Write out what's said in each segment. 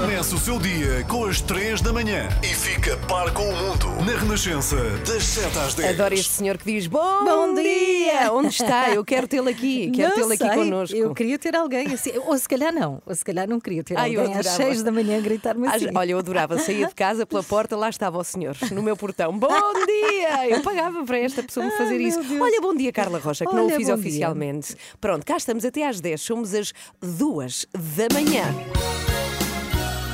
Começa o seu dia com as 3 da manhã e fica par com o mundo na Renascença, das 7 às 10. Adoro este senhor que diz bom, Bom dia! Onde está? Eu quero tê-lo aqui, quero tê-lo aqui connosco. Eu queria ter alguém assim, ou se calhar não, ou se calhar não queria ter Ai, alguém às adorava. 6 da manhã a gritar-me assim. Olha, eu adorava, saía de casa pela porta, lá estava o senhor, no meu portão. Bom dia! Eu pagava para esta pessoa me Ai, fazer meu isso. Deus. Olha, bom dia, Carla Rocha, que não o Olha, fiz bom dia. oficialmente. Pronto, cá estamos até às 10, somos as 2 da manhã.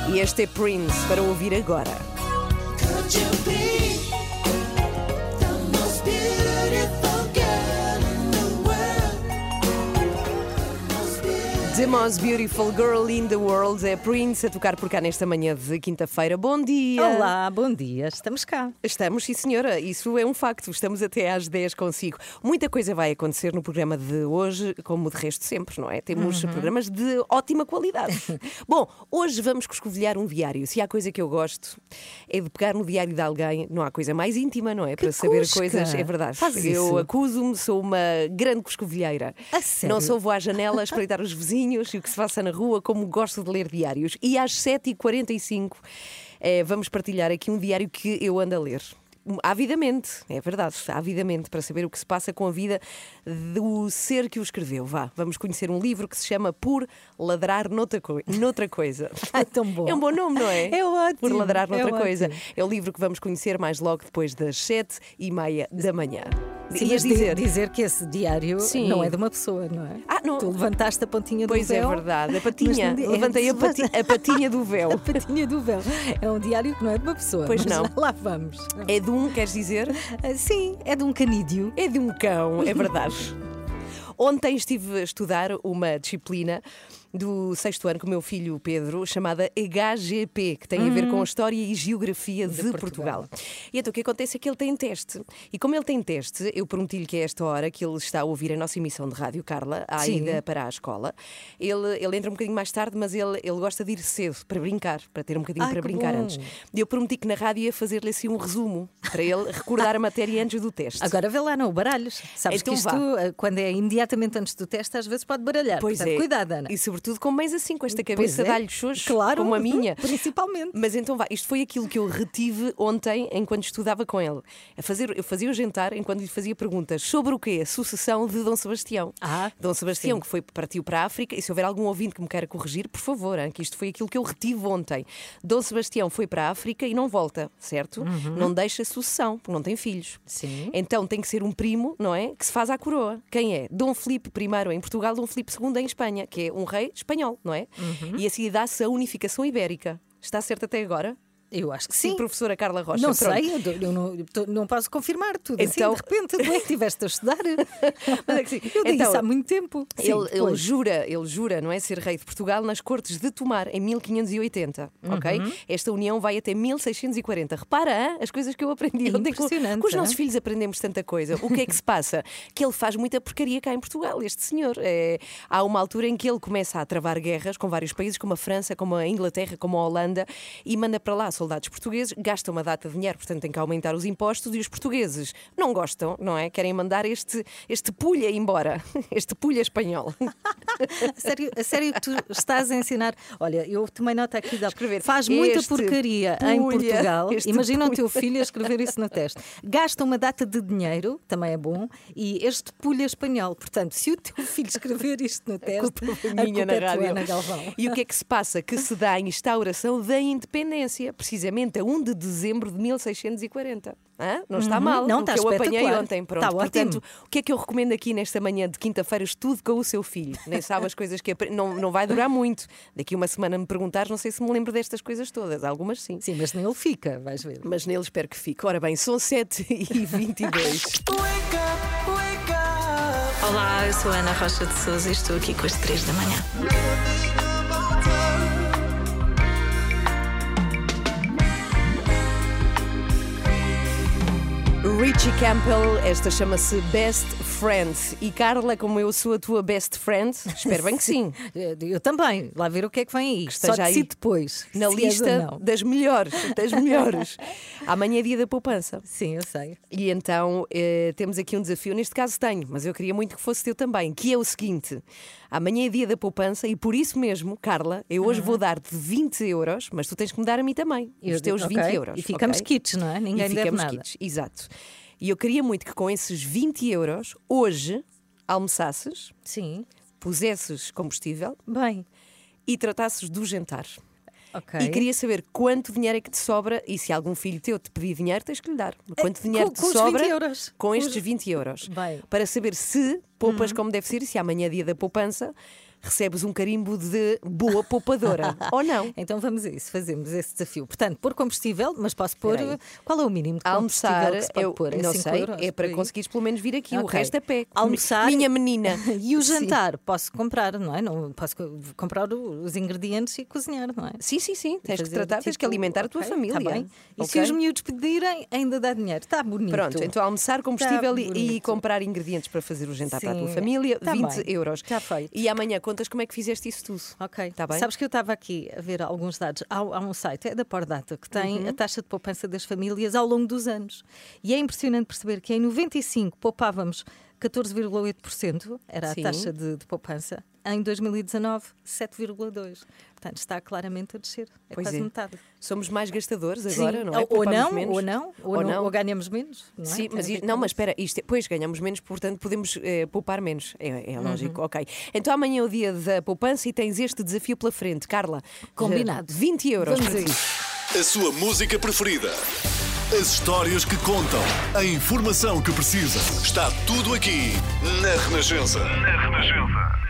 E este é Prince para ouvir agora. The Most Beautiful Girl in the World é Prince a tocar por cá nesta manhã de quinta-feira. Bom dia! Olá, bom dia, estamos cá. Estamos, sim senhora, isso é um facto. Estamos até às 10 consigo. Muita coisa vai acontecer no programa de hoje, como de resto sempre, não é? Temos Uhum. programas de ótima qualidade. Bom, hoje vamos escovilhar um diário. Se há coisa que eu gosto é de pegar no diário de alguém, não há coisa mais íntima, não é? Para saber cusca. coisas, é verdade. Faz eu acuso-me, sou uma grande coscovilheira. Não sou vou à janela espreitar os vizinhos e o que se passa na rua, como gosto de ler diários. E às 7h45 eh, vamos partilhar aqui um diário que eu ando a ler. Avidamente, é verdade, avidamente, para saber o que se passa com a vida do ser que o escreveu. Vá, vamos conhecer um livro que se chama Por Ladrar Noutra, coi- noutra Coisa. É tão bom. É um bom nome, não é? É ótimo, Por Ladrar é Noutra Coisa. ótimo. É o livro que vamos conhecer mais logo depois das sete e meia da manhã. Sim, mas di- dizer. dizer que esse diário Sim. não é de uma pessoa, não é? Ah, não. Tu levantaste a pontinha Pois do véu. é verdade, a patinha. não é Levantei a, pati- a patinha do véu. A patinha do véu. É um diário que não é de uma pessoa. Pois não. Lá vamos. É de um, queres dizer? Ah, Sim, é de um canídeo. É de um cão, é verdade. Ontem estive a estudar uma disciplina do sexto ano com o meu filho Pedro, chamada HGP, que tem a ver com a História e Geografia de, Portugal. Portugal. E então o que acontece é que ele tem teste. E como ele tem teste, eu prometi-lhe que é esta hora que ele está a ouvir a nossa emissão de rádio, Carla, à Sim. ida para a escola. Ele, ele entra um bocadinho mais tarde, mas ele, ele gosta de ir cedo para brincar, para ter um bocadinho Ai, para brincar bom. antes. E eu prometi que na rádio ia fazer-lhe assim um resumo, para ele recordar a matéria antes do teste. Agora vê lá, não, baralhos. Sabes Então que isto, vá. ah, quando é imediatamente antes do teste, às vezes pode baralhar. Pois Portanto, é. Cuidado, Ana. E sobretudo com mães assim, com esta cabeça é. dá-lhe xoxo, Claro, como a minha. Principalmente. Mas então vá, isto foi aquilo que eu retive ontem enquanto estudava com ele. A fazer, eu fazia o jantar enquanto lhe fazia perguntas sobre o quê? A sucessão de Dom Sebastião. Ah, Dom Sebastião, sim. que foi, partiu para a África, e se houver algum ouvinte que me queira corrigir, por favor, hein, que isto foi aquilo que eu retive ontem. Dom Sebastião foi para a África e não volta, certo? Não deixa sucessão, porque não tem filhos. Sim. Então tem que ser um primo, não é? Que se faz à coroa. Quem é? Dom Filipe I em Portugal, Dom Filipe II em Espanha, que é um rei espanhol, não é? E assim dá-se a unificação ibérica. Está certo até agora? Eu acho que sim. professora Carla Rocha. Não pronto. sei, eu, eu não, eu não posso confirmar tudo. Então- Assim, de repente, tu é que estiveste a estudar. Mas é que sim. Eu disse Então, há muito tempo. Sim, Ele, ele pois. jura, ele jura, não é, ser rei de Portugal nas Cortes de Tomar em 1580, ok? Uhum. Esta união vai até 1640. Repara, hã? as coisas que eu aprendi É impressionante, com os nossos filhos aprendemos tanta coisa. O que é que se passa? Que ele faz muita porcaria cá em Portugal, este senhor. É, há uma altura em que ele começa a travar guerras com vários países, como a França, como a Inglaterra, como a Holanda, e manda para lá soldados portugueses, gasta uma data de dinheiro, portanto tem que aumentar os impostos, e os portugueses não gostam, não é? Querem mandar este, este pulha embora, este pulha espanhol. A sério, a sério que tu estás a ensinar. Olha, eu tomei nota aqui da. Escrever, Faz muita porcaria em pulha, Portugal. este Imagina o pulha. teu filho a escrever isso no teste. Gasta uma data de dinheiro, também é bom, e este pulha espanhol. Portanto, se o teu filho escrever isto no teste, culpa foi a minha culpa na é tua, rádio. Ana Galvão. E o que é que se passa? Que se dá a instauração da independência, precisamente a 1 de dezembro de 1640. Hã? Não está mal, Uhum. Não, o está eu apanhei ontem. Pronto. Está Portanto, ótimo. o que é que eu recomendo aqui nesta manhã de quinta-feira? Estude com o seu filho. Nem sabe as coisas que apre- não, não vai durar muito. Daqui uma semana me perguntares, não sei se me lembro destas coisas todas. Algumas sim. Sim, mas nele fica, vais ver. Mas nele espero que fique. Ora bem, são 7 e 22. Olá, eu sou a Ana Rocha de Souza e estou aqui com as 3 da manhã. Richie Campbell, esta chama-se Best Friend. E Carla, como eu sou a tua best friend, espero bem que sim. Eu também. Lá ver o que é que vem aí. Só esteja aí decido depois. Na lista das melhores, das melhores. Amanhã é dia da poupança. Sim, eu sei. E então eh, temos aqui um desafio, neste caso tenho, mas eu queria muito que fosse teu também, que é o seguinte: amanhã é dia da poupança e por isso mesmo, Carla, eu hoje vou dar-te 20 euros, mas tu tens que me dar a mim também, Eu os teus digo, 20 ok. euros. E ficamos ok? kits, não é? Ninguém e ficamos nada. kits, exato. E eu queria muito que com esses 20 euros, hoje, almoçasses, Sim. pusesses combustível Bem, e tratasses do jantar. Ok. E queria saber quanto dinheiro é que te sobra e se algum filho teu te pedir dinheiro, tens que lhe dar. Quanto dinheiro com- te com sobra 20 euros. com estes os- 20 euros. Bem. Uhum. Para saber se poupas como deve ser e se amanhã é dia da poupança recebes um carimbo de boa poupadora ou não. Então vamos a isso, fazemos esse desafio. Portanto, pôr combustível, mas posso pôr. Qual é o mínimo de combustível almoçar, que se pode eu pôr? É não 5 sei, euros, é para conseguires pelo menos vir aqui. O Ok. resto a pé. Almoçar. Minha menina. E o Sim. jantar, posso comprar, não é? Não, posso co- comprar o- os ingredientes e cozinhar, não é? Sim, sim, sim. Tens que tratar, tens que tipo, alimentar a tua ok, família. tá bem. E se ok? os miúdos pedirem, ainda dá dinheiro. Está bonito. Pronto, então almoçar, combustível e- e bonito. comprar ingredientes para fazer o jantar para a tua Sim, família, tá 20 bem. euros. Tá feito. E amanhã contas como é que fizeste isso tudo. Ok, Tá bem? Sabes que eu estava aqui a ver alguns dados. Há, há um site, é da Pordata, que tem Uhum. a taxa de poupança das famílias ao longo dos anos. E é impressionante perceber que em 95 poupávamos 14,8%, era Sim. a taxa de, de poupança. Em 2019, 7,2%. Portanto, está claramente a descer. É Pois quase é. metade. Somos mais gastadores agora, Sim. não é? Ou, ou não, menos. ou não, ou não, ou ganhamos menos. Não é? Sim, Tem mas isto- não, mas espera, isto, é- pois ganhamos menos, portanto podemos eh, poupar menos. É, é lógico, Uhum. ok. Então amanhã é o dia da poupança e tens este desafio pela frente, Carla. Combinado. 20 euros. Vamos para a. A sua música preferida. As histórias que contam. A informação que precisa. Está tudo aqui na Renascença. Na Renascença.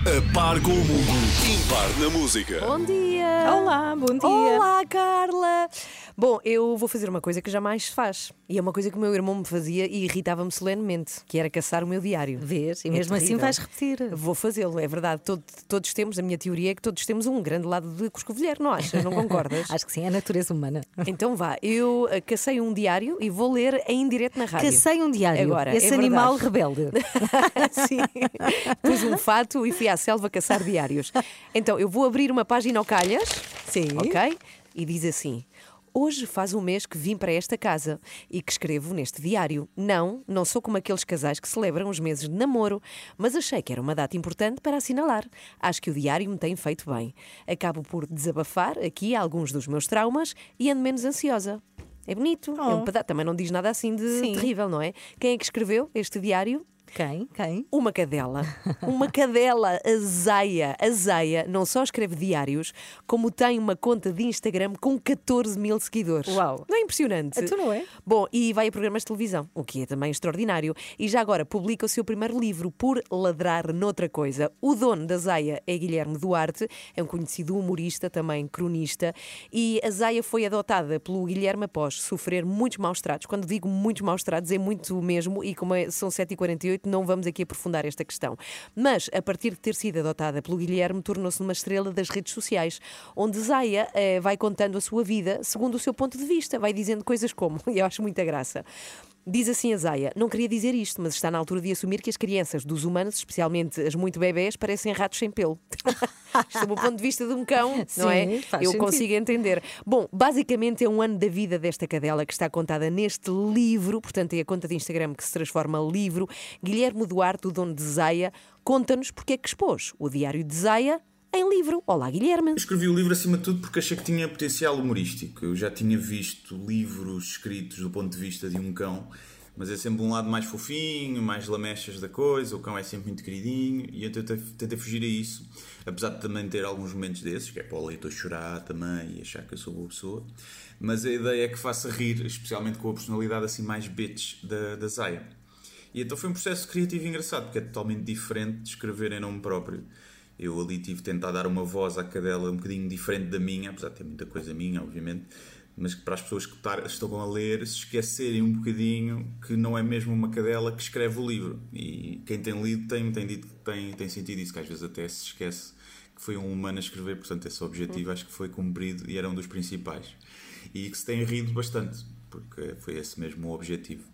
A par com o mundo. Impar na música. Bom dia! Olá, bom dia. Olá, Carla! Bom, eu vou fazer uma coisa que jamais se faz. E é uma coisa que o meu irmão me fazia e irritava-me solenemente, que era caçar o meu diário. Vês? E É mesmo assim vais repetir. Vou fazê-lo, é verdade. Todo- todos temos, a minha teoria é que todos temos um grande lado de coscovilheiro, não achas? Não concordas? Acho que sim, é a natureza humana. Então vá, eu eh, cacei um diário e vou ler em direto na rádio. Cacei um diário. Agora, Esse é animal rebelde. Sim. Pus um fato e fui à selva caçar diários. Então, eu vou abrir uma página ao calhas. Sim. Ok? E diz assim. Hoje faz um mês que vim para esta casa e que escrevo neste diário. Não, não sou como aqueles casais que celebram os meses de namoro, mas achei que era uma data importante para assinalar. Acho que o diário me tem feito bem. Acabo por desabafar aqui alguns dos meus traumas e ando menos ansiosa. É bonito, é um Oh. peda- também não diz nada assim de Sim. terrível, não é? Quem é que escreveu este diário? Quem? Quem? Uma cadela. Uma cadela, a Zaya. A Zaya não só escreve diários, como tem uma conta de Instagram com 14 mil seguidores. Uau. Não é impressionante? Então não é? Bom, e vai a programas de televisão, o que é também extraordinário. E já agora publica o seu primeiro livro, Por Ladrar Noutra Coisa. O dono da Zaya é Guilherme Duarte, é um conhecido humorista, também cronista. E a Zaya foi adotada pelo Guilherme após sofrer muitos maus tratos. Quando digo muitos maus tratos, é muito mesmo, e como é- são 7h48, não vamos aqui aprofundar esta questão. Mas, a partir de ter sido adotada pelo Guilherme, tornou-se uma estrela das redes sociais, onde Zaya eh, vai contando a sua vida segundo o seu ponto de vista, vai dizendo coisas como, e eu acho muita graça. Diz assim a Zaya: Não queria dizer isto, mas está na altura de assumir que as crianças dos humanos, especialmente as muito bebés, parecem ratos sem pelo. Isto do ponto de vista de um cão, não é? Sim, Eu sentido. consigo entender. Bom, basicamente é um ano da vida desta cadela que está contada neste livro, portanto é a conta de Instagram que se transforma em livro. Guilherme Duarte, o dono de Zaya, conta-nos porque é que expôs o diário de Zaya em livro. Olá, Guilherme. Eu escrevi o livro acima de tudo porque achei que tinha potencial humorístico. Eu já tinha visto livros escritos do ponto de vista de um cão, mas é sempre um lado mais fofinho, mais lamechas da coisa, o cão é sempre muito queridinho, e eu tentei, tentei fugir a isso, apesar de também ter alguns momentos desses, que é para o leitor chorar também e achar que eu sou boa pessoa. Mas a ideia é que faça rir, especialmente com a personalidade assim mais bitch da, da Zaya. E então foi um processo criativo engraçado, porque é totalmente diferente de escrever em nome próprio. Eu ali tive de tentar dar uma voz à cadela um bocadinho diferente da minha, apesar de ter muita coisa minha, obviamente, mas que para as pessoas que estão a ler se esquecerem um bocadinho que não é mesmo uma cadela que escreve o livro. E quem tem lido tem, tem dito que tem, tem sentido isso, que às vezes até se esquece que foi um humano a escrever, portanto esse objetivo acho que foi cumprido e era um dos principais. E que se tem rido bastante. porque foi esse mesmo o objetivo.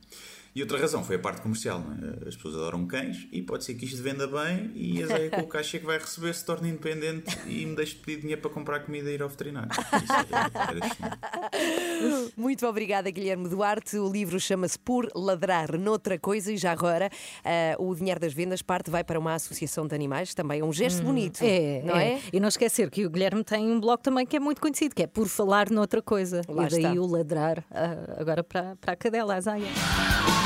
E outra razão foi a parte comercial. não é? As pessoas adoram cães e pode ser que isto venda bem e a Zéia com o caixa que vai receber se torne independente e me deixe de pedir dinheiro para comprar comida e ir ao veterinário. Isso era, era excelente. Muito obrigada, Guilherme Duarte. O livro chama-se Por Ladrar Noutra Coisa e já agora ah, o dinheiro das vendas parte vai para uma associação de animais, também é um gesto bonito. É, não é? E não esquecer que o Guilherme tem um blog também que é muito conhecido, que é Por Falar Noutra Coisa. Lá e daí está. o ladrar ah, agora para, para a cadela, a Zaya.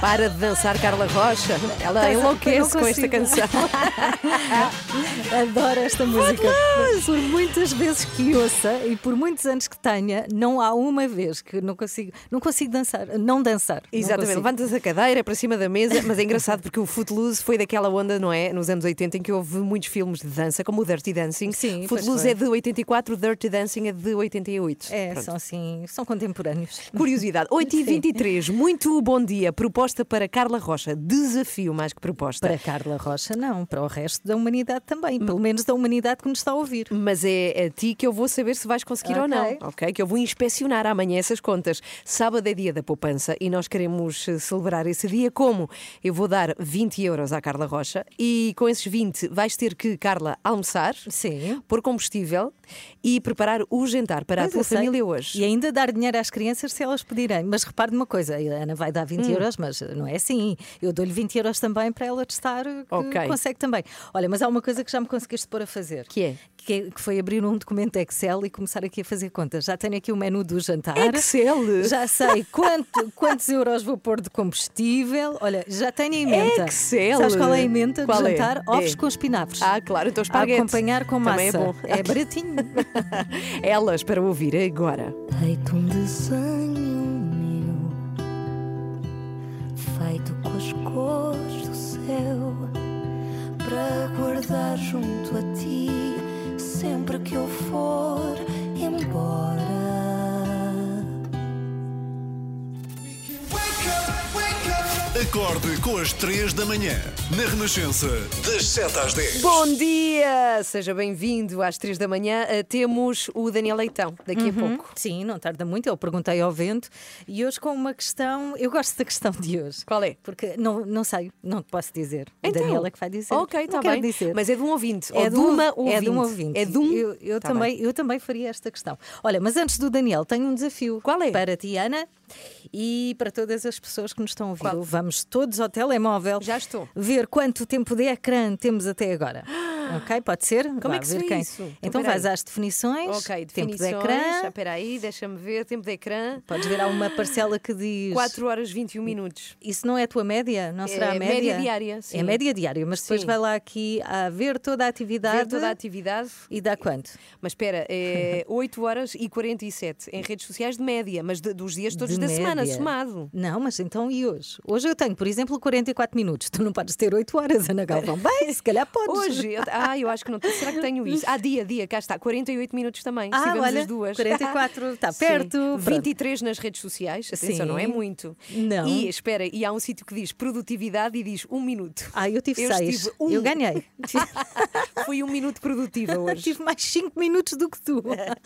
Para de dançar, Carla Rocha. Ela Tens- enlouquece com esta canção. Adoro esta música. Por muitas vezes que ouça e por muitos anos que tenha, não há uma vez que não consigo, não consigo dançar, não dançar. Exatamente, levantas a cadeira para cima da mesa, mas é engraçado porque o Footloose foi daquela onda, não é? Nos anos 80 em que houve muitos filmes de dança, como o Dirty Dancing. Sim, Footloose é de 84, Dirty Dancing é de 88. É, Pronto. são assim, são contemporâneos. Curiosidade, 8h23, muito bom dia. Proposta para Carla Rocha, desafio mais que proposta. Para Carla Rocha, não, para o resto da humanidade também, pelo menos da humanidade que nos está a ouvir. Mas é a ti que eu vou saber se vais conseguir ou não, Ok. Que eu vou inspecionar amanhã essas contas. Sábado é dia da poupança e nós queremos eh, celebrar esse dia como? Eu vou dar 20 euros à Carla Rocha e com esses 20 vais ter que, Carla, almoçar, Sim. pôr combustível e preparar o jantar para a tua família hoje. E ainda dar dinheiro às crianças se elas pedirem. Mas repare numa coisa, a Ana vai dar Hum. 20 euros, mas não é assim. Eu dou-lhe 20 euros também para ela testar que Ok. consegue também. Olha, mas há uma coisa que já me conseguiste pôr a fazer. Que é? Que, é- que foi abrir um documento Excel e começar aqui a fazer contas. Já tenho aqui o menu do jantar. Excel? Já sei quanto- quantos euros vou pôr de combustível. Olha, já tenho a emenda. Excel? Sabes qual é a emenda Qual do é? jantar? É. Ovos com espinafres. Ah, claro, então a esparguete. acompanhar com massa. Também é bom. É baratinho. Elas para ouvir agora. Feito um desenho céu, para guardar junto a ti, sempre que eu for embora. Acorde com as 3 da manhã, na Renascença, das 7 às 10. Bom dia! Seja bem-vindo às três da manhã. Eh, Temos o Daniel Leitão daqui a pouco. Sim, não tarda muito. Eu perguntei ao vento e hoje com uma questão. Eu gosto da questão de hoje. Qual é? Porque não, não sei, não te posso dizer. A Então, Daniela que vai dizer. Ok, Não está quero bem. Dizer. Mas é de um ouvinte. ou É de de, um, uma é ouvinte. de um ouvinte. É de um. Eu, eu Tá também, eu também faria esta questão. Olha, mas antes do Daniel, tenho um desafio. Qual é? Para ti, Ana, e para todas as pessoas que nos estão a ouvir. Qual? Vamos todos ao telemóvel Já estou. ver quanto tempo de ecrã temos até agora. Ok, pode ser? Como Vá é que se vê quem. isso? Então, vais às definições, Ok, tempo de definições. ecrã. Espera aí, deixa-me ver. Tempo de ecrã. Podes ver há uma parcela que diz. 4 horas 21 minutos. Isso não é a tua média? Não será É a média? média diária, sim. É média diária, mas depois Sim. vai lá aqui a ver toda a atividade. Ver toda a atividade. E dá quanto? Mas espera, é 8 horas e 47 em redes sociais de média, mas de- dos dias todos De da semana, média. somado. Não, mas então e hoje? Hoje eu tenho, por exemplo, 44 minutos. Tu não podes ter 8 horas, Ana Galvão. Bem, se calhar podes. Hoje, eu- ah, eu acho que não tenho. Será que tenho isso? Ah, dia, dia, cá está, 48 minutos também. Ah, Estivemos olha, as duas. 44, está Sim. perto. Pronto. 23 nas redes sociais, atenção, Sim. não é muito. Não. E espera, e há um sítio que diz produtividade e diz um minuto. Ah, eu tive Eu 6. estive um. Eu ganhei. Foi um minuto produtiva hoje. Tive mais 5 minutos do que tu.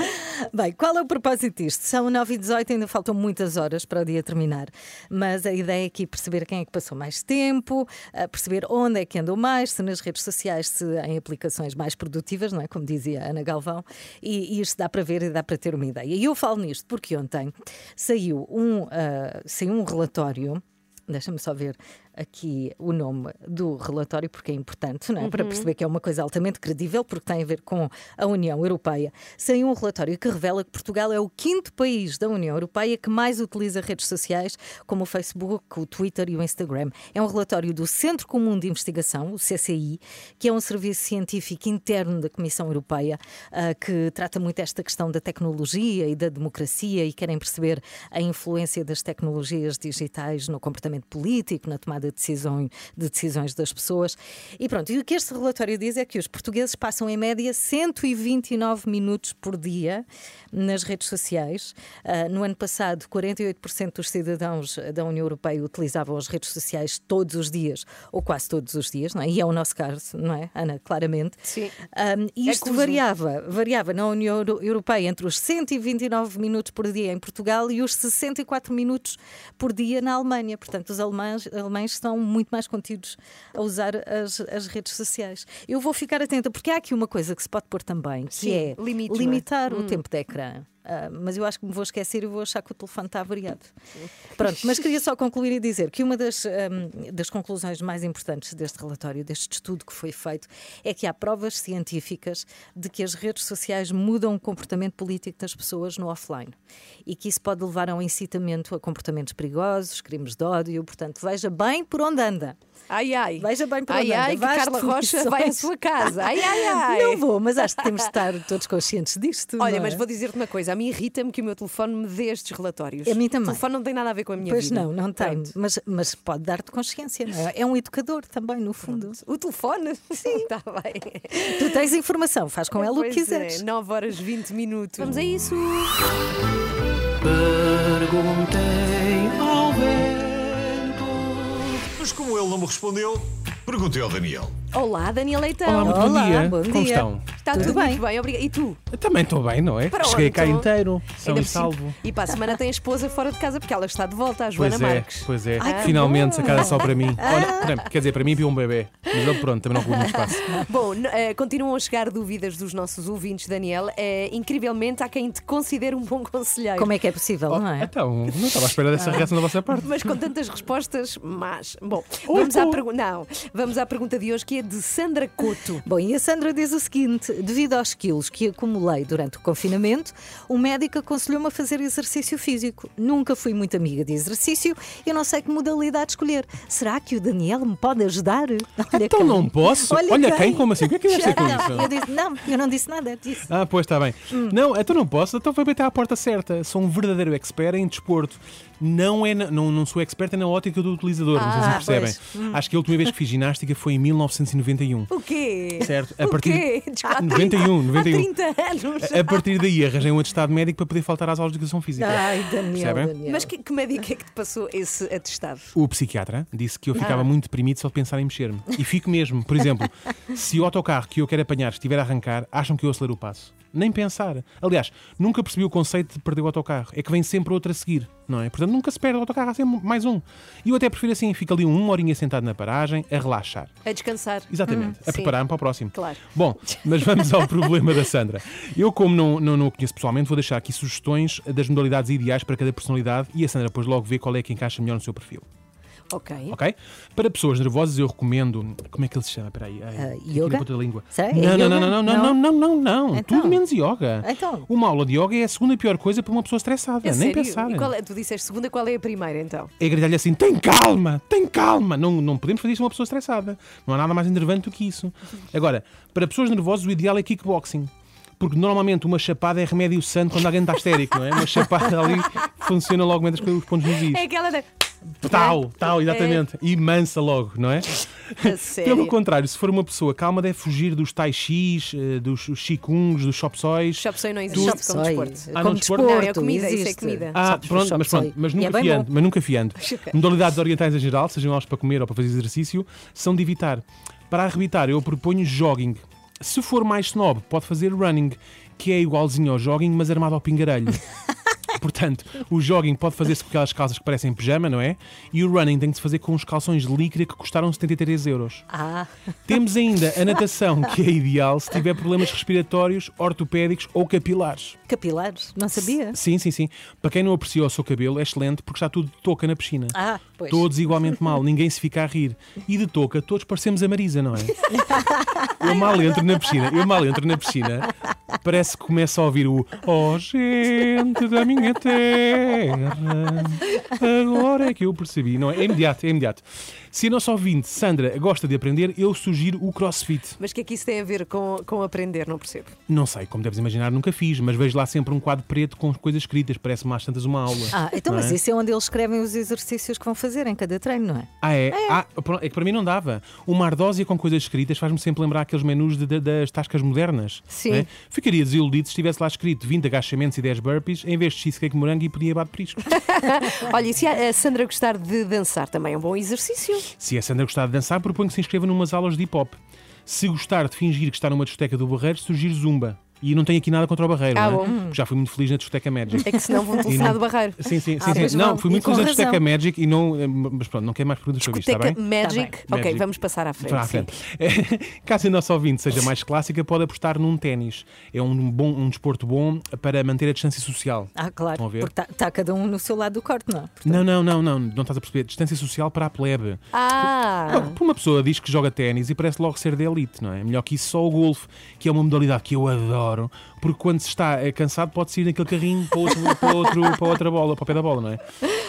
Bem, qual é o propósito disto? São 9 e 18 ainda faltam muitas horas para o dia terminar. Mas a ideia é aqui perceber quem é que passou mais tempo, a perceber onde é que andou mais, se nas redes sociais, se em aplicações mais produtivas, não é? Como dizia Ana Galvão. E, e isto dá para ver e dá para ter uma ideia. E eu falo nisto porque ontem saiu um, ah, saiu um relatório. Deixa-me só ver aqui o nome do relatório, porque é importante, não é? para perceber que é uma coisa altamente credível, porque tem a ver com a União Europeia. Saiu um relatório que revela que Portugal é o quinto país da União Europeia que mais utiliza redes sociais, como o Facebook, o Twitter e o Instagram. É um relatório do Centro Comum de Investigação, o CCI, que é um serviço científico interno da Comissão Europeia, ah, que trata muito esta questão da tecnologia e da democracia e querem perceber a influência das tecnologias digitais no comportamento político, na tomada de, decisão, de decisões das pessoas. E pronto, e o que este relatório diz é que os portugueses passam em média 129 minutos por dia nas redes sociais. Ah, no ano passado, 48% dos cidadãos da União Europeia utilizavam as redes sociais todos os dias, ou quase todos os dias, não é? E é o nosso caso, não é, Ana? Claramente. Sim. Um, e É isto cujo. variava, variava na União Euro- Europeia entre os 129 minutos por dia em Portugal e os 64 minutos por dia na Alemanha. Portanto, os alemães, alemães estão muito mais contidos a usar as, as redes sociais. Eu vou ficar atenta, porque há aqui uma coisa que se pode pôr também, que Sim, é limites, não é? limitar o tempo de ecrã. Ah, mas eu acho que me vou esquecer e vou achar que o telefone está variado. Pronto, mas queria só concluir e dizer que uma das, ahm, das conclusões mais importantes deste relatório, deste estudo que foi feito, é que há provas científicas de que as redes sociais mudam o comportamento político das pessoas no offline e que isso pode levar a um incitamento a comportamentos perigosos, crimes de ódio. Portanto, veja bem por onde anda. Ai, ai. Veja bem por ai, onde anda. ai, que Carla Rocha vai à sua casa. Ai, ai, ai. Não vou, mas acho que temos de estar todos conscientes disto. Olha, não mas é? vou dizer-te uma coisa: a mim irrita-me que o meu telefone me dê estes relatórios. A mim também. O telefone não tem nada a ver com a minha Pois vida. não, não tem. Pronto. Mas, mas pode dar-te consciência, não é? É um educador também, no fundo. O telefone? Sim. Está bem. Tu tens informação, faz com ela o que Pois quiseres. É, 9 horas 20 minutos. Vamos a isso. Perguntei ao vento. Mas como ele não me respondeu, perguntei ao Daniel. Olá, Daniel Leitão. Olá, muito bom Olá, dia. bom Como dia. estão? Está Tudo tudo, bem? muito bem, obrigada. E tu? Eu também estou bem, não é? Para Cheguei onde cá inteiro, são Ainda e por cima- salvo. E para a semana tem a esposa fora de casa porque ela está de volta, a Joana Pois é, Marques. pois é. Ai, que Finalmente sacada só para mim. Olha, quer dizer, para mim viu um bebê. Mas ele pronto, também não ocupa muito espaço. Bom, n- eh, continuam a chegar dúvidas dos nossos ouvintes, Daniel. Eh, incrivelmente, há quem te considere um bom conselheiro. Como é que é possível, não é? Então, não estava à espera dessa reação da vossa parte. Mas com tantas respostas, mas. Bom, vamos à, pergu- não, vamos à pergunta de hoje que é de Sandra Couto. Bom, e a Sandra diz o seguinte: devido aos quilos que acumulei durante o confinamento, o médico aconselhou-me a fazer exercício físico. Nunca fui muito amiga de exercício e não sei que modalidade escolher. Será que o Daniel me pode ajudar? Olha Então quem. não posso? Olha quem, como assim? O que é que deve ser com Não, isso? eu disse, não, eu não disse nada disso. Ah, pois está bem. Não, então não posso, então foi bater à porta certa. Sou um verdadeiro expert em desporto. Não, é na- não, não sou expert na ótica do utilizador, não sei se Ah, percebem. pois. Acho que a última vez que fiz ginástica foi em 1991. O quê? Certo, a o partir quê? Desculpa, há 91, 91. Há 30 anos. A partir daí arranjei um atestado médico para poder faltar às aulas de educação física. Ai, Daniel, Percebem? Daniel. Mas que, que médico é que te passou esse atestado? O psiquiatra disse que eu Ah. ficava muito deprimido só de pensar em mexer-me. E fico mesmo. Por exemplo, se o autocarro que eu quero apanhar estiver a arrancar, acham que eu acelero o passo. Nem pensar. Aliás, nunca percebi o conceito de perder o autocarro. É que vem sempre outro a seguir, não é? Portanto, nunca se perde o autocarro, há sempre mais um. E eu até prefiro assim, fico ali uma horinha sentado na paragem, a relaxar. A descansar. Exatamente, a sim. preparar-me para o próximo. Claro. Bom, mas vamos ao problema da Sandra. Eu, como não, não, não o conheço pessoalmente, vou deixar aqui sugestões das modalidades ideais para cada personalidade e a Sandra depois logo vê qual é que encaixa melhor no seu perfil. Ok. Ok? Para pessoas nervosas, eu recomendo. Como é que ele se chama? Espera aí. ai, Ah, yoga? ponta da língua. É não, não, não, não, não, não, não, não, não. Então? Tudo menos yoga. Então? Uma aula de yoga é a segunda pior coisa para uma pessoa estressada. É Nem sério? pensar. E qual é, tu disseste segunda, qual é a primeira então? É gritar-lhe assim: tem calma, tem calma. Não, não podemos fazer isso a uma pessoa estressada. Não há nada mais enervante do que isso. Agora, para pessoas nervosas, o ideal é kickboxing. Porque normalmente uma chapada é remédio santo quando alguém está histérico, não é? Uma chapada ali funciona logo menos com os pontos nos is. É aquela da. Tal, tal, exatamente. E mansa logo, não é? Pelo contrário, se for uma pessoa calma, deve fugir dos tai chis, eh, dos chikungs, dos chopsóis. Shopsoi não existe Shop como soy. desporto. Ah, não, Como desporto? Não, é comida, isso é existe. comida. Ah, pronto, mas pronto, mas é nunca bem fiando, mas nunca fiando. Modalidades orientais em geral, sejam elas para comer ou para fazer exercício, são de evitar. Para arrebitar, eu proponho jogging. Se for mais snob, pode fazer running, que é igualzinho ao jogging, mas armado ao pingarelho. Portanto, o jogging pode fazer-se com aquelas calças que parecem pijama, não é? E o running tem que se fazer com uns calções de líquida que custaram 73 euros. Ah, Temos ainda a natação, que é ideal se tiver problemas respiratórios, ortopédicos ou capilares. capilares, não sabia? Sim, sim, sim. Para quem não apreciou o seu cabelo, é excelente porque está tudo de touca na piscina. Ah, pois. Todos igualmente mal, ninguém se fica a rir. E de touca, todos parecemos a Marisa, não é? Eu mal entro na piscina, eu mal entro na piscina, parece que começa a ouvir o Oh gente da minha terra, agora é que eu percebi. Não, é imediato, é imediato. Se a nossa ouvinte, Sandra, gosta de aprender, eu sugiro o CrossFit. Mas o que é que isso tem a ver com, com aprender? Não percebo. Não sei, como deves imaginar, nunca fiz, mas vejo lá sempre um quadro preto com coisas escritas, parece-me às tantas uma aula. Ah, então, mas é? isso é onde eles escrevem os exercícios que vão fazer em cada treino, não é? Ah, é? Ah, pronto, é que para mim não dava. Uma ardósia com coisas escritas faz-me sempre lembrar aqueles menus de- de- das tascas modernas. Sim. é? Ficaria desiludido se estivesse lá escrito 20 agachamentos e 10 burpees em vez de cheesecake morango e podia bate prisco. Olha, e se a a Sandra gostar de dançar, também é um bom exercício. Se a Sandra gostar de dançar, proponho que se inscreva numas aulas de hip hop. Se gostar de fingir que está numa discoteca do Barreiro, sugiro zumba. E não tenho aqui nada contra o Barreiro, Ah, é? bom. Porque Já fui muito feliz na discoteca Magic. É que senão vão telefonar do barreiro. Sim, sim, Ah, sim. sim. Não, fui muito feliz na discoteca. Magic e não. eh, Mas pronto, não quero mais perguntas sobre isto, está bem? Magic. Tá ok, Magic. vamos passar à frente. À frente. Caso a nossa ouvinte seja mais clássica, pode apostar num ténis. É um, bom, um desporto bom para manter a distância social. Ah, Estão claro, a ver? porque está cada um no seu lado do corte, não é? Não, não, não, não, não estás a perceber. Distância social para a plebe. Ah, Porque uma pessoa diz que joga ténis e parece logo ser de elite, não é? Melhor que isso só o golfe, que é uma modalidade que eu adoro, porque quando se está eh, cansado pode-se ir naquele carrinho para, outro, para, outro, para outra bola, para o pé da bola, não é?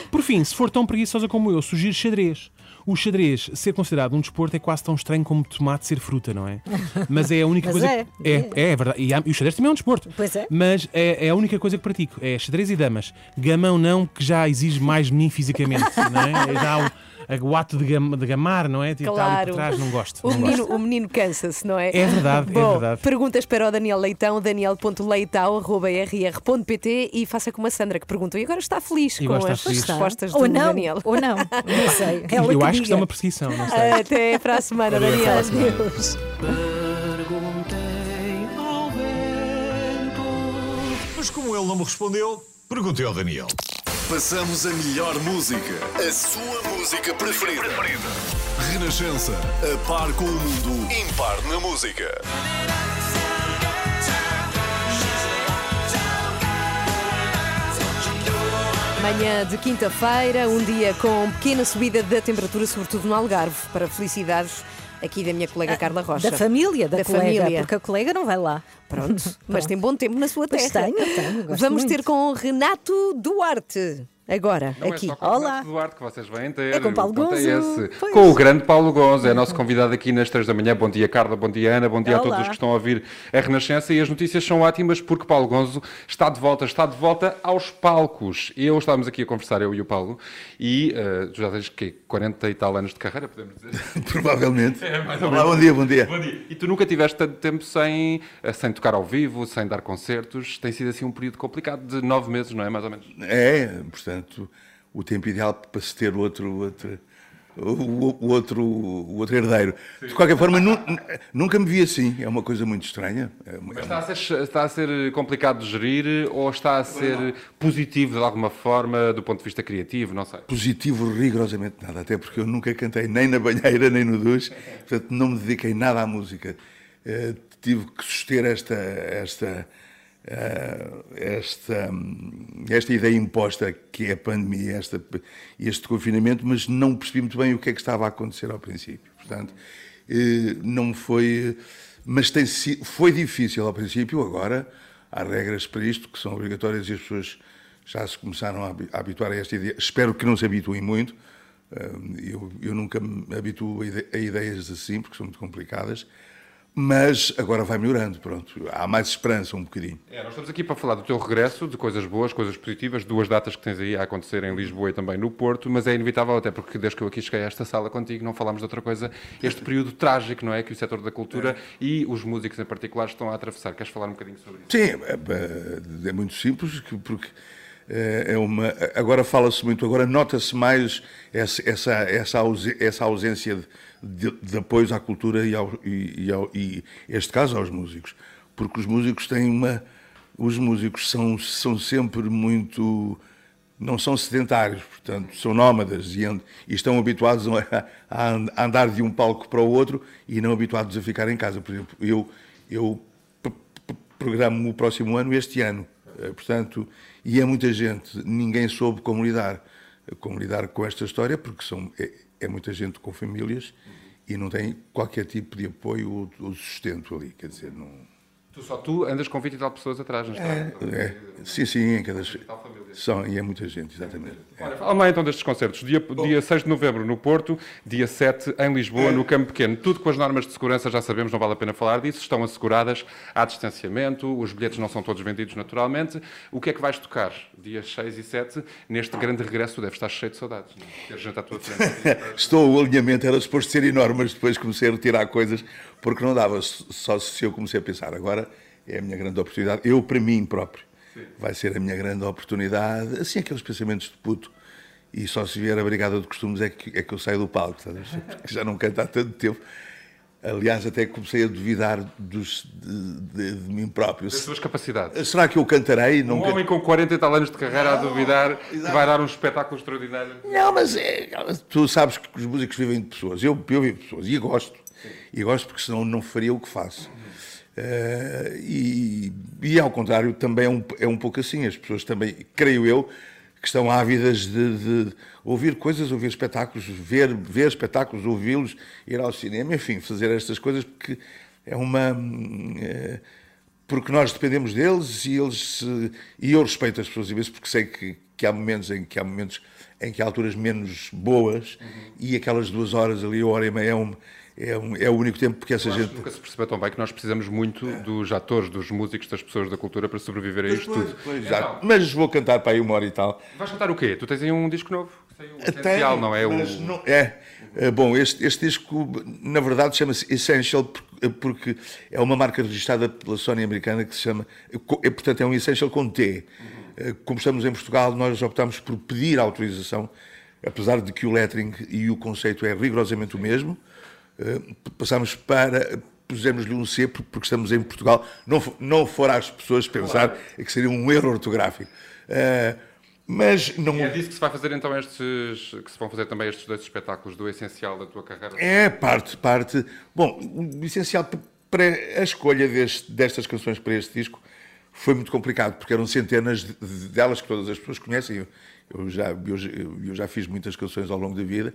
Por fim, se for tão preguiçosa como eu, sugiro xadrez. O xadrez ser considerado um desporto é quase tão estranho como tomate ser fruta, não é? Mas é a única coisa. é, que- é, é, é verdade. E, há- e o xadrez também é um desporto. Pois é. Mas é, é a única coisa que pratico. É xadrez e damas. Gamão não, que já exige mais de mim fisicamente, não é? É já o, o ato de, gam- de gamar, não é? Tipo, está ali claro. por trás, não gosto. O não menino, gosto. o menino cansa-se, não é? É verdade, é Bom, verdade. perguntas para o Daniel Leitão, daniel.leitão.rr.pt e faça como a Sandra que perguntou. E agora está feliz E com as feliz. respostas ou do não, Daniel. ou não, não sei. Ela Eu que acho que isto é uma perseguição, não sei. Até para a semana, Adeus, Daniel. para a semana. Deus. Perguntei ao vento. Mas como ele não me respondeu, perguntei ao Daniel. Passamos a melhor música, a sua música preferida. Renascença, a par com o mundo, impar na música. Manhã de quinta-feira, um dia com pequena subida da temperatura, sobretudo no Algarve, para felicidades aqui da minha colega Carla Rocha. Da família, da, Da colega, família. porque a colega não vai lá. Pronto, mas tem bom tempo na sua terra. tenho, tenho, gosto Vamos muito. ter com Renato Duarte. Agora, Não aqui. é só com Olá. o Renato Duarte que vocês vêm ter. É com Paulo é Gonzo. Com o grande Paulo Gonzo, é nosso convidado aqui nas 3 da manhã. Bom dia, Carla, bom dia, Ana, bom dia a todos Olá. os que estão a ouvir a Renascença. E as notícias são ótimas porque Paulo Gonzo está de volta, está de volta aos palcos. Eu estávamos aqui a conversar, eu e o Paulo, e tu já tens que 40 e tal anos de carreira, podemos dizer. Provavelmente. É, mais ou Olá, menos. bom dia, bom dia. Bom dia. E tu nunca tiveste tanto tempo sem, eh, sem tocar ao vivo, sem dar concertos. Tem sido assim um período complicado de nove meses, não é? Mais ou menos. É, portanto, o tempo ideal para se ter outro, outro, o, outro, o outro herdeiro. De qualquer forma, nu- nunca me vi assim. É uma coisa muito estranha. É uma- Mas está a, ser, está a ser complicado de gerir ou está a ser positivo de alguma forma do ponto de vista criativo? Não sei. positivo rigorosamente nada, até porque eu nunca cantei nem na banheira nem no duche, portanto não me dediquei nada à música. Eh, tive que suster esta, esta, esta, hum, esta ideia imposta que é a pandemia, esta, este confinamento, mas não percebi muito bem o que é que estava a acontecer ao princípio. Portanto, eh, não foi. Mas tem, foi difícil ao princípio, agora há regras para isto que são obrigatórias e as pessoas já se começaram a habi- a habituar a esta ideia. Espero que não se habituem muito. Hum, Eu, eu nunca me habituo a ideias assim, porque são muito complicadas. Mas agora vai melhorando, pronto. Há mais esperança um bocadinho. É, nós estamos aqui para falar do teu regresso, de coisas boas, coisas positivas, duas datas que tens aí a acontecer em Lisboa e também no Porto, mas é inevitável, até porque desde que eu aqui cheguei a esta sala contigo, não falámos de outra coisa, este período trágico, não é? Que o setor da cultura e os músicos em particular estão a atravessar. Queres falar um bocadinho sobre isso? Sim, é, é muito simples, que- porque é é uma. Agora fala-se muito, agora nota-se mais essa, essa, essa, ausência de, de, apoios à cultura e, ao, e, e, ao, e, este caso, aos músicos. Porque os músicos têm uma. Os músicos são, são sempre muito. Não são sedentários, portanto, são nómadas e, and- e estão habituados a, a and- a andar de um palco para o outro e não habituados a ficar em casa. Por exemplo, eu, eu programo o próximo ano este ano. Eh, Portanto, e é muita gente, ninguém soube como lidar, como lidar com esta história, porque são, é, é muita gente com famílias e não tem qualquer tipo de apoio ou, ou sustento ali. Quer dizer, não, Tu, só tu andas com 20 e tal pessoas atrás, não está? É, sim, sim, em cada. São, e é muita gente, exatamente. Olha, fala lá então destes concertos. Dia, dia 6 de novembro no Porto, dia 7 em Lisboa, no Campo Pequeno. Tudo com as normas de segurança, já sabemos, não vale a pena falar disso. Estão asseguradas, há distanciamento, os bilhetes não são todos vendidos naturalmente. O que é que vais tocar dias 6 e 7 neste grande regresso? Tu deves estar cheio de saudades, não é? Ter gente à tua frente. Estou, o alinhamento era suposto ser enorme, mas depois comecei a retirar coisas porque não dava. Só se eu comecei a pensar, agora é a minha grande oportunidade, eu para mim próprio. Vai ser a minha grande oportunidade. Assim, aqueles pensamentos de puto. E só se vier a brigada de costumes é que, é que eu saio do palco, sabes? Porque já não canto há tanto tempo. Aliás, até comecei a duvidar dos, de, de- de mim próprio. Das tuas capacidades. Será que eu cantarei? Não Um can- homem com 40 e tal anos de carreira a duvidar que vai dar um espetáculo extraordinário. Não, mas é, tu sabes que os músicos vivem de pessoas. Eu, eu vivo de pessoas e gosto. E gosto porque senão não faria o que faço. Eh, e, e ao contrário, também é um, é um pouco assim. As pessoas também, creio eu, que estão ávidas de, de ouvir coisas, ouvir espetáculos, ver, ver espetáculos, ouvi-los, ir ao cinema, enfim, fazer estas coisas porque é uma. eh, porque nós dependemos deles e eles e eu respeito as pessoas imenso porque sei que, que há momentos em que há momentos em que há alturas menos boas e aquelas duas horas ali, uma hora e meia é, um, é, um- é o único tempo porque essa Eu gente nunca se percebeu tão bem que nós precisamos muito dos atores, dos músicos, das pessoas da cultura para sobreviver a isto tudo. Pois, já. mas vou cantar para aí uma hora e tal Vais cantar o quê? Tu tens aí um disco novo? saiu, essencial, não é? o... não- é. É, Bom, este, este disco, na verdade, chama-se Essential por- porque é uma marca registrada pela Sony americana que se chama. é, Portanto, é um Essential com T. É, Como estamos em Portugal, nós optámos por pedir autorização, apesar de que o lettering e o conceito é rigorosamente o mesmo. É, Passámos para. Pusemos-lhe um C por- porque estamos em Portugal. Não, não fora as pessoas pensar que seria um erro ortográfico. É, Mas não. E é disso que se vai fazer então estes, que se vão fazer também estes dois espetáculos do essencial da tua carreira? É parte, parte. Bom, o essencial para a escolha deste- destas canções para este disco foi muito complicado, porque eram centenas de- de- delas que todas as pessoas conhecem. Eu, eu já, eu, eu já fiz muitas canções ao longo da vida,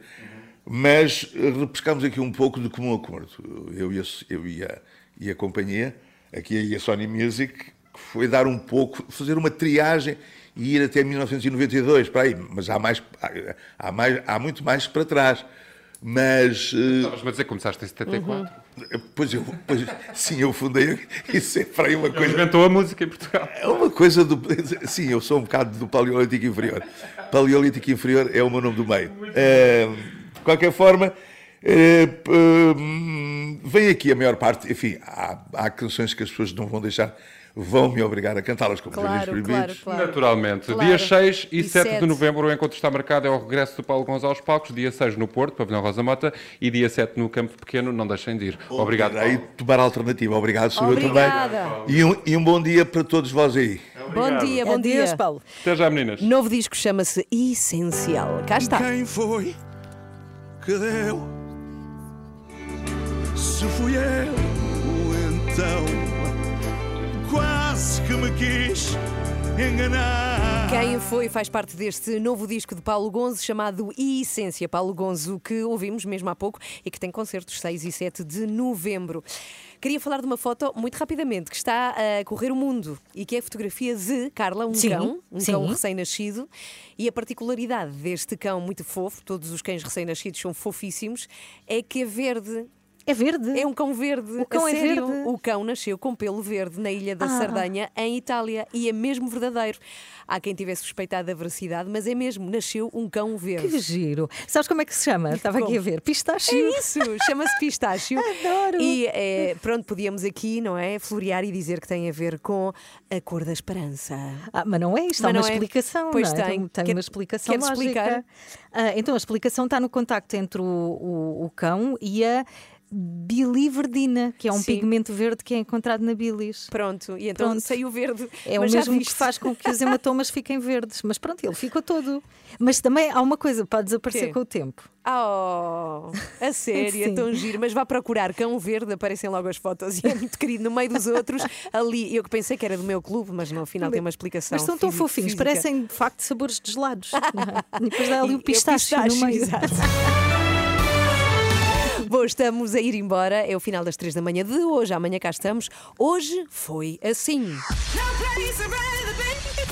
mas eh, repescámos aqui um pouco de comum acordo. Eu e a, eu e a, e a companhia, aqui a Sony Music, que foi dar um pouco, fazer uma triagem e ir até 1992, para aí, mas há, mais, há, há mais, há muito mais para trás. Mas. eh, Estavas-me a dizer que começaste em 74. Pois eu, pois, sim, eu fundei. Isso é para aí uma Ele coisa. inventou a música em Portugal. É uma coisa do. Sim, eu sou um bocado do Paleolítico Inferior. Paleolítico Inferior é o meu nome do meio. Eh, de qualquer forma, eh, hum, vem aqui a maior parte. Enfim, há, há canções que as pessoas não vão deixar, vão me obrigar a cantá-las, como Claro, Jardins Proibidos. claro, claro. Naturalmente. Claro. Dia 6 e, E 7 sete. de novembro o encontro está marcado, é o regresso do Paulo Gonçalves Palcos, dia 6 no Porto, Pavilhão Rosa Mota, e dia 7 no Campo Pequeno, não deixem de ir. Obrigado. Aí tomar a alternativa. Obrigado, sou eu Obrigada. também. E um, e um bom dia para todos vós aí. Bom dia, bom Adeus, dia. Paulo. Até já, meninas. Novo disco chama-se Essencial. Cá está. Quem foi que deu? Se fui eu, então quase que me quis enganar. Quem foi faz parte deste novo disco de Paulo Gonzo chamado Essência. Paulo Gonzo, que ouvimos mesmo há pouco e que tem concertos 6 e 7 de novembro. Queria falar de uma foto muito rapidamente que está a correr o mundo e que é a fotografia de Carla, um Sim, cão, um sim. cão recém-nascido. E a particularidade deste cão muito fofo, todos os cães recém-nascidos são fofíssimos, é que é verde. É verde? É um cão verde. O cão a é sério. verde? O cão nasceu com pelo verde na ilha da Ah. Sardanha, em Itália, e é mesmo verdadeiro. Há quem tivesse suspeitado da veracidade, mas é mesmo, nasceu um cão verde. Que giro. Sabes como é que se chama? Estava aqui a ver. Pistácio. É isso, chama-se pistácio. Adoro. E é, pronto, podíamos aqui, não é? Florear e dizer que tem a ver com a cor da esperança. Ah, mas não é isto, há Mas uma não é? explicação. Pois não é? tem. tem Quer- uma explicação queres lógica. explicar? Ah, então a explicação está no contacto entre o, o- o cão e a biliverdina, que é um Sim. pigmento verde que é encontrado na bilis. Pronto, e então Pronto. saiu verde. É o mesmo que faz com que os hematomas fiquem verdes. Mas pronto, ele ficou todo. Mas também há uma coisa, pode desaparecer com o tempo. Oh, a sério, é tão giro. Mas vá procurar cão verde, aparecem logo as fotos e é muito querido. No meio dos outros, ali, eu que pensei que era do meu clube, mas no final tem uma explicação. Mas são tão fofinhos, física. parecem de facto sabores de gelados. é? E depois dá ali o pistácio, no meio. exato. Bom, estamos a ir embora. É o final das três da manhã de hoje. Amanhã cá estamos. Hoje foi assim.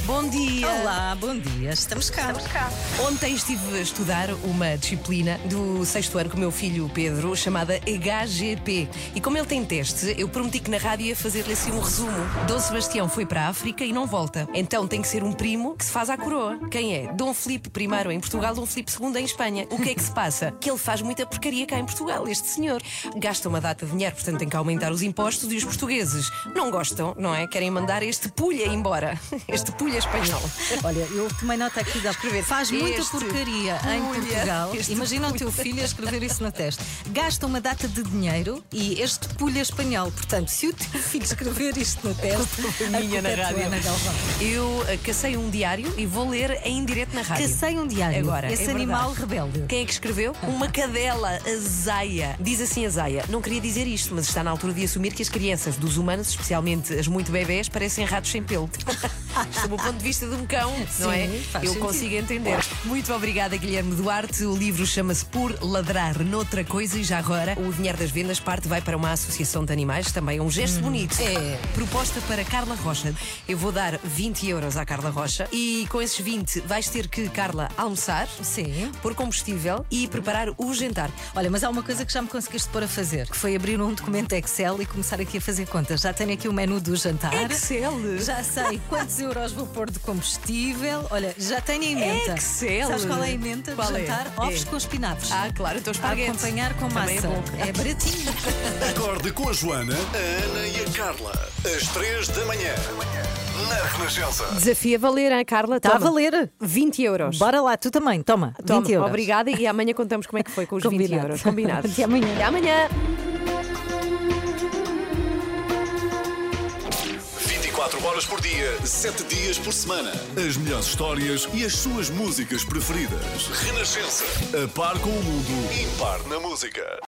Bom dia. Olá, bom dia. Estamos cá. Estamos cá. Ontem estive a estudar uma disciplina do sexto ano com o meu filho Pedro, chamada HGP. E como ele tem teste, eu prometi que na rádio ia fazer-lhe assim um resumo. Dom Sebastião foi para a África e não volta. Então tem que ser um primo que se faz à coroa. Quem é? Dom Filipe I em Portugal, Dom Filipe II em Espanha. O que é que se passa? Que ele faz muita porcaria cá em Portugal, este senhor. Gasta uma data de dinheiro, portanto tem que aumentar os impostos e os portugueses não gostam, não é? Querem mandar este pulha embora. Este pulha espanhol. Olha, eu tomei nota aqui da Escrever Faz muita porcaria em Portugal. Imagina o teu filho a escrever isso no teste. Gasta uma data de dinheiro e este pulha espanhol. Portanto, se o teu filho escrever isto no teste, a minha na é rádio. Galvão. Eu eh, cacei um diário e vou ler em direto na rádio. Cacei um diário. Agora, Esse é animal rebelde. Quem é que escreveu? Uma cadela, a. Diz assim a Não queria dizer isto, mas está na altura de assumir que as crianças dos humanos, especialmente as muito bebés, parecem ratos sem pelo. Sob o ponto de vista de um cão, não é? Sim, Eu sentido. consigo entender. Muito obrigada, Guilherme Duarte. O livro chama-se Por Ladrar Noutra Coisa e já agora o dinheiro das vendas parte vai para uma associação de animais, também é um gesto bonito. É proposta para Carla Rocha. Eu vou dar 20 euros à Carla Rocha e com esses 20 vais ter que, Carla, almoçar, Sim. pôr combustível e preparar o jantar. Olha, mas há uma coisa que já me conseguiste pôr a fazer, que foi abrir um documento Excel e começar aqui a fazer contas. Já tenho aqui o menu do jantar. Excel? Já sei quantos euros vou pôr de combustível. Olha, já tenho a emenda. Excel? Sabes qual é a emenda Qual do é? jantar? Ovos É. com espinafres. Ah, claro, então a esparguete. acompanhar com Também massa. é bom. é baratinho. Acorde com a Joana, a Ana e a Carla. Às três da manhã. Na Renascença. Desafia valer, hein, Carla? Está a Toma. valer. 20 euros. Bora lá, tu também. Toma, Toma, 20 euros. Obrigada e amanhã contamos como é que foi com os 20 Combinado. euros. Combinado. Até amanhã. Até amanhã. Horas por dia, 7 dias por semana. As melhores histórias e as suas músicas preferidas. Renascença. A par com o mundo, impar na música.